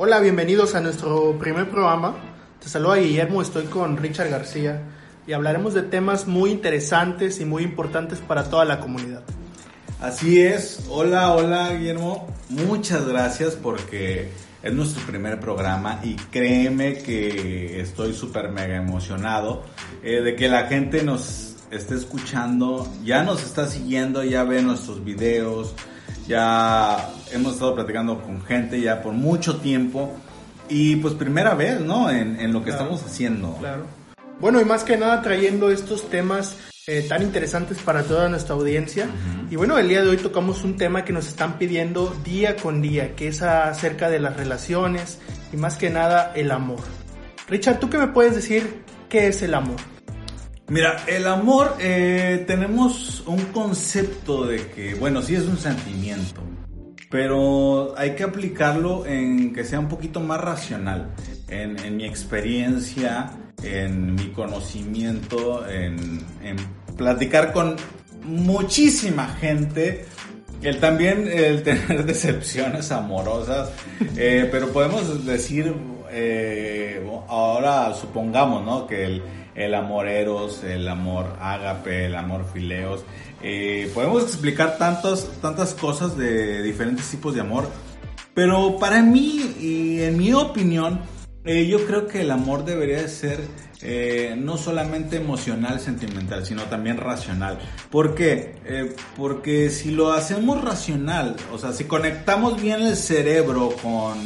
Hola, bienvenidos a nuestro primer programa. Te saluda Guillermo, estoy con Richard García y hablaremos de temas muy interesantes y muy importantes para toda la comunidad. Así es, hola, hola Guillermo, muchas gracias porque es nuestro primer programa y créeme que estoy súper mega emocionado eh, de que la gente nos esté escuchando, ya nos está siguiendo, ya ve nuestros videos, ya hemos estado platicando con gente ya por mucho tiempo y pues primera vez, ¿no? En, lo que estamos haciendo. Claro. Bueno, y más que nada trayendo estos temas eh, tan interesantes para toda nuestra audiencia. Y bueno, el día de hoy tocamos un tema que nos están pidiendo día con día, que es acerca de las relaciones y más que nada el amor. Richard, ¿tú qué me puedes decir qué es el amor? Mira, el amor, eh, tenemos un concepto de que, bueno, sí es un sentimiento, pero hay que aplicarlo en que sea un poquito más racional. En, mi experiencia, en mi conocimiento, en, platicar con muchísima gente, el también el tener decepciones amorosas, eh, pero podemos decir, eh, ahora supongamos, ¿no? Que el, el amor eros, el amor ágape, el amor fileos. Eh, podemos explicar tantas, tantas cosas de diferentes tipos de amor, pero para mí y en mi opinión, eh, yo creo que el amor debería de ser eh, no solamente emocional, sentimental, sino también racional. ¿Por qué? porque si lo hacemos racional, o sea, si conectamos bien el cerebro con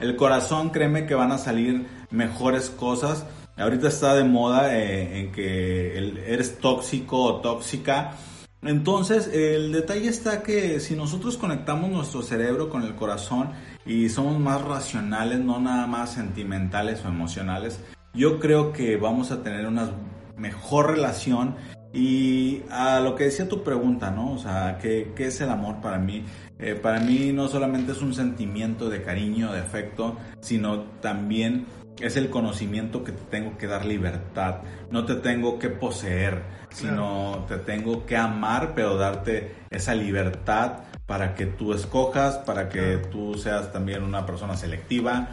el corazón, créeme que van a salir mejores cosas Ahorita está de moda eh, en que eres tóxico o tóxica. Entonces, el detalle está que si nosotros conectamos nuestro cerebro con el corazón y somos más racionales, no nada más sentimentales o emocionales, yo creo que vamos a tener una mejor relación. Y a lo que decía tu pregunta, ¿no? O sea, ¿qué, es el amor para mí? Eh, para mí no solamente es un sentimiento de cariño, de afecto, sino también es el conocimiento que te tengo que dar libertad. No te tengo que poseer, sino te tengo que amar, pero darte esa libertad para que tú escojas, para que tú seas también una persona selectiva,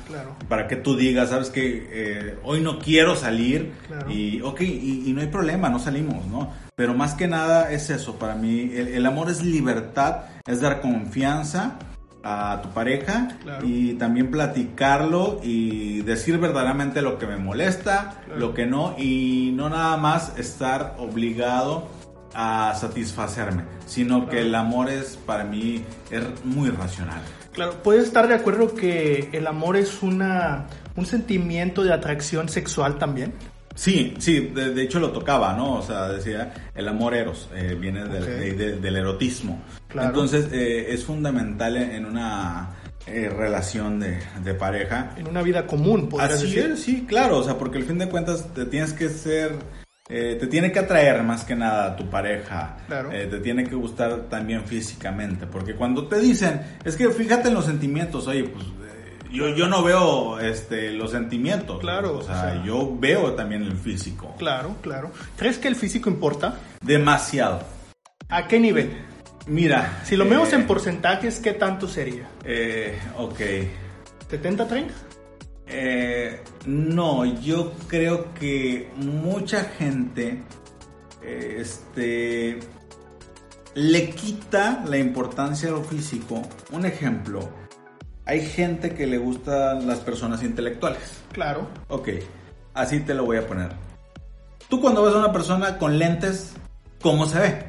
para que tú digas, sabes que eh, hoy no quiero salir y ok, y, no hay problema, no salimos, ¿no? Pero más que nada es eso, para mí el amor es libertad, es dar confianza a tu pareja y también platicarlo y decir verdaderamente lo que me molesta, lo que no y no nada más estar obligado a satisfacerme, sino que el amor es para mí es muy racional. Claro, puedes estar de acuerdo que el amor es una un sentimiento de atracción sexual también. Sí, sí, de, hecho lo tocaba, ¿no? O sea, decía, el amor eros eh, viene del, del, erotismo. Entonces, eh, es fundamental en una eh, relación de, de, pareja. En una vida común, podrías Así decir. Es, sí, claro, o sea, porque al fin de cuentas te tienes que ser... te tiene que atraer más que nada a tu pareja. Claro. te tiene que gustar también físicamente. Porque cuando te dicen, es que fíjate en los sentimientos, oye, pues yo, yo no veo este, los sentimientos. Claro. O sea, yo veo también el físico. Claro, claro. ¿Crees que el físico importa? Demasiado. ¿A qué nivel? Mira. Si lo vemos en eh, porcentajes, ¿qué tanto sería? Eh, ok. ¿70-30? Eh, no, yo creo que mucha gente este, le quita la importancia a lo físico. Un ejemplo, hay gente que le gustan las personas intelectuales. Claro. Ok, así te lo voy a poner. Tú cuando ves a una persona con lentes, ¿cómo se ve?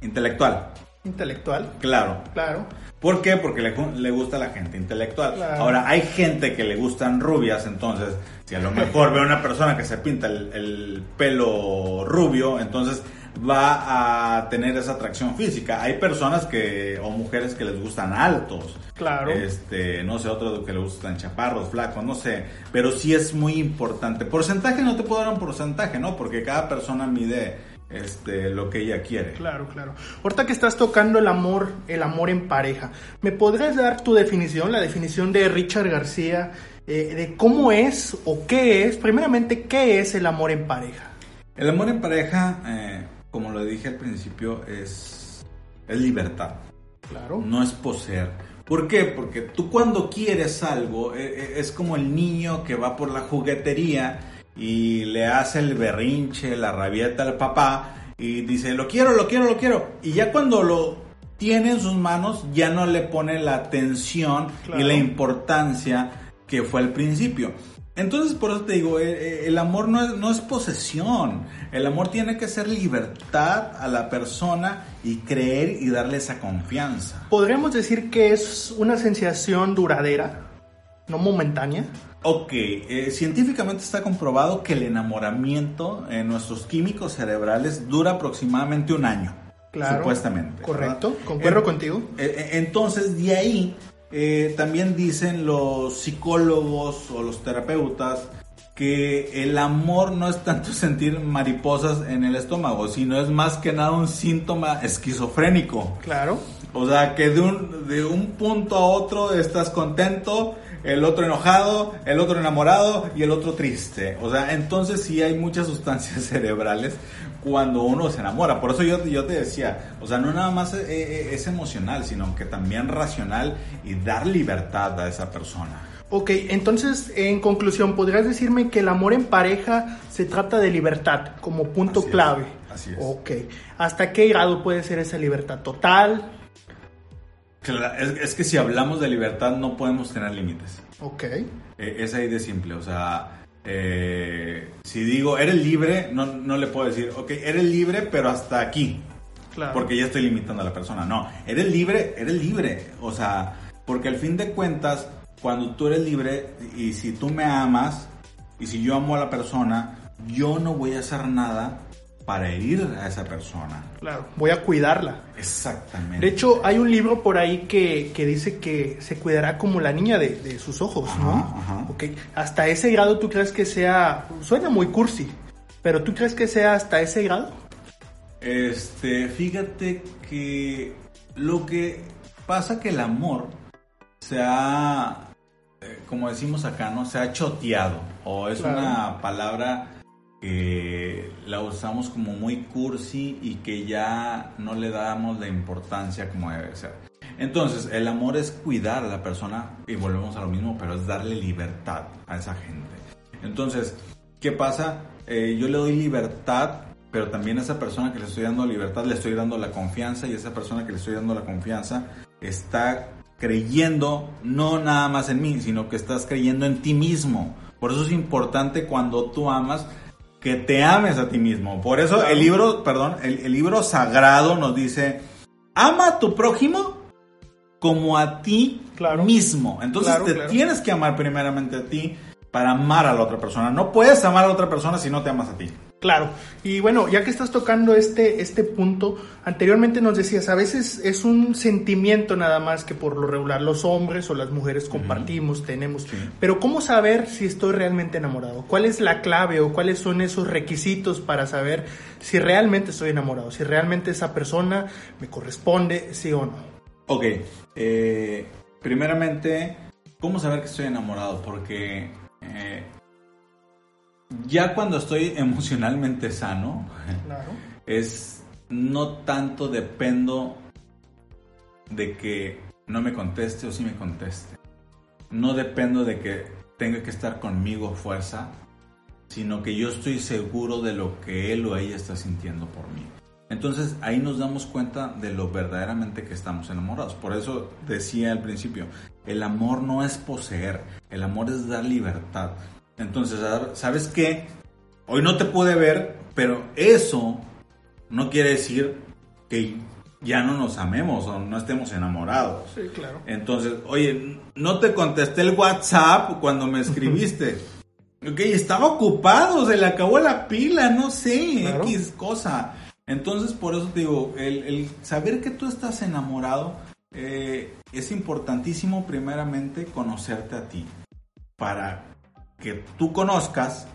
Intelectual. Intelectual. Claro. Claro. ¿Por qué? Porque le, gusta a la gente intelectual. Ahora, hay gente que le gustan rubias, entonces, si a lo mejor ve a una persona que se pinta el pelo rubio, entonces va a tener esa atracción física. Hay personas que, o mujeres que les gustan altos. Claro. Este, no sé, otros que les gustan chaparros, flacos, no sé. Pero sí es muy importante. Porcentaje no te puedo dar un porcentaje, ¿no? Porque cada persona mide este, lo que ella quiere. Claro, claro. Ahorita que estás tocando el amor, el amor en pareja, ¿me podrías dar tu definición, la definición de Richard García, eh, de cómo es o qué es, primeramente, qué es el amor en pareja? El amor en pareja, eh, como lo dije al principio, es, es libertad. Claro. No es poseer. ¿Por qué? Porque tú cuando quieres algo, eh, eh, es como el niño que va por la juguetería y le hace el berrinche, la rabieta al papá y dice, lo quiero, lo quiero, lo quiero. Y ya cuando lo tiene en sus manos, ya no le pone la atención y la importancia que fue al principio. Entonces, por eso te digo, eh, eh, el amor no es, no es, posesión. El amor tiene que ser libertad a la persona y creer y darle esa confianza. ¿Podríamos decir que es una sensación duradera, no momentánea? Ok, eh, científicamente está comprobado que el enamoramiento en nuestros químicos cerebrales dura aproximadamente un año. Claro, supuestamente. Correcto, concuerdo contigo. entonces, de ahí eh, también dicen los psicólogos o los terapeutas que el amor no es tanto sentir mariposas en el estómago, sino es más que nada un síntoma esquizofrénico. Claro. O sea, que de un, de un punto a otro estás contento, el otro enojado, el otro enamorado y el otro triste. O sea, entonces sí hay muchas sustancias cerebrales cuando uno se enamora. Por eso yo, yo te decía, o sea, no nada más es, eh, eh, es emocional, sino que también racional y dar libertad a esa persona. Ok, entonces en conclusión, ¿podrías decirme que el amor en pareja se trata de libertad como punto clave? así es. Ok, ¿hasta qué grado puede ser esa libertad? ¿Total? Es, es que si hablamos de libertad no podemos tener límites. Ok. Eh, es ahí de simple, o sea, eh, si digo, eres libre, no, no le puedo decir, ok, eres libre, pero hasta aquí. Claro. Porque ya estoy limitando a la persona. No, eres libre, eres libre. O sea, porque al fin de cuentas, cuando tú eres libre y si tú me amas y si yo amo a la persona, yo no voy a hacer nada para herir a esa persona. Claro, voy a cuidarla. Exactamente. De hecho, hay un libro por ahí que, que dice que se cuidará como la niña de, de sus ojos, ¿no? Ajá. Okay. Hasta ese grado tú crees que sea, suena muy cursi, pero tú crees que sea hasta ese grado? Este, fíjate que lo que pasa que el amor se ha, eh, como decimos acá, ¿no? Se ha choteado, o es claro. una palabra que la usamos como muy cursi y que ya no le damos la importancia como debe ser. Entonces, el amor es cuidar a la persona y volvemos a lo mismo, pero es darle libertad a esa gente. Entonces, ¿qué pasa? Eh, yo le doy libertad, pero también a esa persona que le estoy dando libertad le estoy dando la confianza y esa persona que le estoy dando la confianza está creyendo no nada más en mí, sino que estás creyendo en ti mismo. Por eso es importante cuando tú amas que te ames a ti mismo. Por eso claro. el libro, perdón, el, el, libro sagrado nos dice, ama a tu prójimo como a ti claro. mismo. Entonces claro, te tienes que amar primeramente a ti para amar a la otra persona. No puedes amar a la otra persona si no te amas a ti. Claro, y bueno, ya que estás tocando este, este punto, anteriormente nos decías, a veces es un sentimiento nada más que por lo regular los hombres o las mujeres compartimos, uh -huh. tenemos, sí. pero ¿cómo saber si estoy realmente enamorado? ¿Cuál es la clave o cuáles son esos requisitos para saber si realmente estoy enamorado, si realmente esa persona me corresponde, sí o no? Ok, eh, primeramente, ¿cómo saber que estoy enamorado? Porque... Eh, ya cuando estoy emocionalmente sano, claro. es no tanto dependo de que no me conteste o si sí me conteste. No dependo de que tenga que estar conmigo fuerza, sino que yo estoy seguro de lo que él o ella está sintiendo por mí. Entonces ahí nos damos cuenta de lo verdaderamente que estamos enamorados. Por eso decía al principio, el amor no es poseer, el amor es dar libertad. Entonces, ¿sabes qué? Hoy no te pude ver, pero eso no quiere decir que ya no nos amemos o no estemos enamorados. Sí, claro. Entonces, oye, no te contesté el WhatsApp cuando me escribiste. ok, estaba ocupado, se le acabó la pila, no sé, claro. X cosa. Entonces, por eso te digo, el, el saber que tú estás enamorado eh, es importantísimo primeramente conocerte a ti. Para que tú conozcas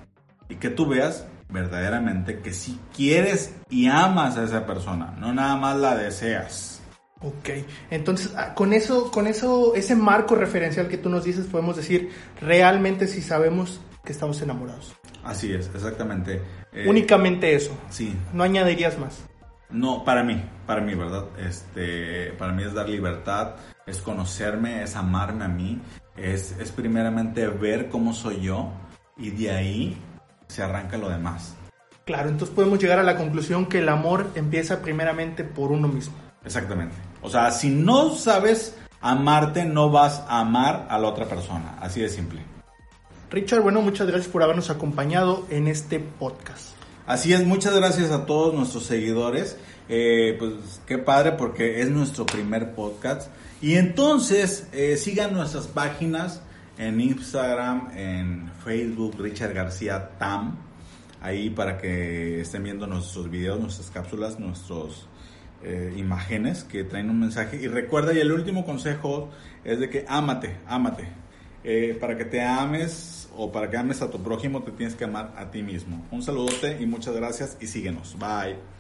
y que tú veas verdaderamente que si quieres y amas a esa persona, no nada más la deseas. Ok, entonces ah, con eso, con eso, ese marco referencial que tú nos dices, podemos decir realmente si sabemos que estamos enamorados. Así es, exactamente. Eh, Únicamente eso. Sí. No añadirías más. No, para mí, para mí, ¿verdad? Este, para mí es dar libertad, es conocerme, es amarme a mí, es, es primeramente ver cómo soy yo y de ahí se arranca lo demás. Claro, entonces podemos llegar a la conclusión que el amor empieza primeramente por uno mismo. Exactamente. O sea, si no sabes amarte, no vas a amar a la otra persona. Así de simple. Richard, bueno, muchas gracias por habernos acompañado en este podcast. Así es, muchas gracias a todos nuestros seguidores. Eh, pues qué padre porque es nuestro primer podcast. Y entonces eh, sigan nuestras páginas en Instagram, en Facebook, Richard García Tam. Ahí para que estén viendo nuestros videos, nuestras cápsulas, nuestros eh, imágenes que traen un mensaje. Y recuerda, y el último consejo es de que ámate, ámate. Para que te ames, o para que ames a tu prójimo te tienes que amar a ti mismo. Un saludote y muchas gracias y síguenos. Bye.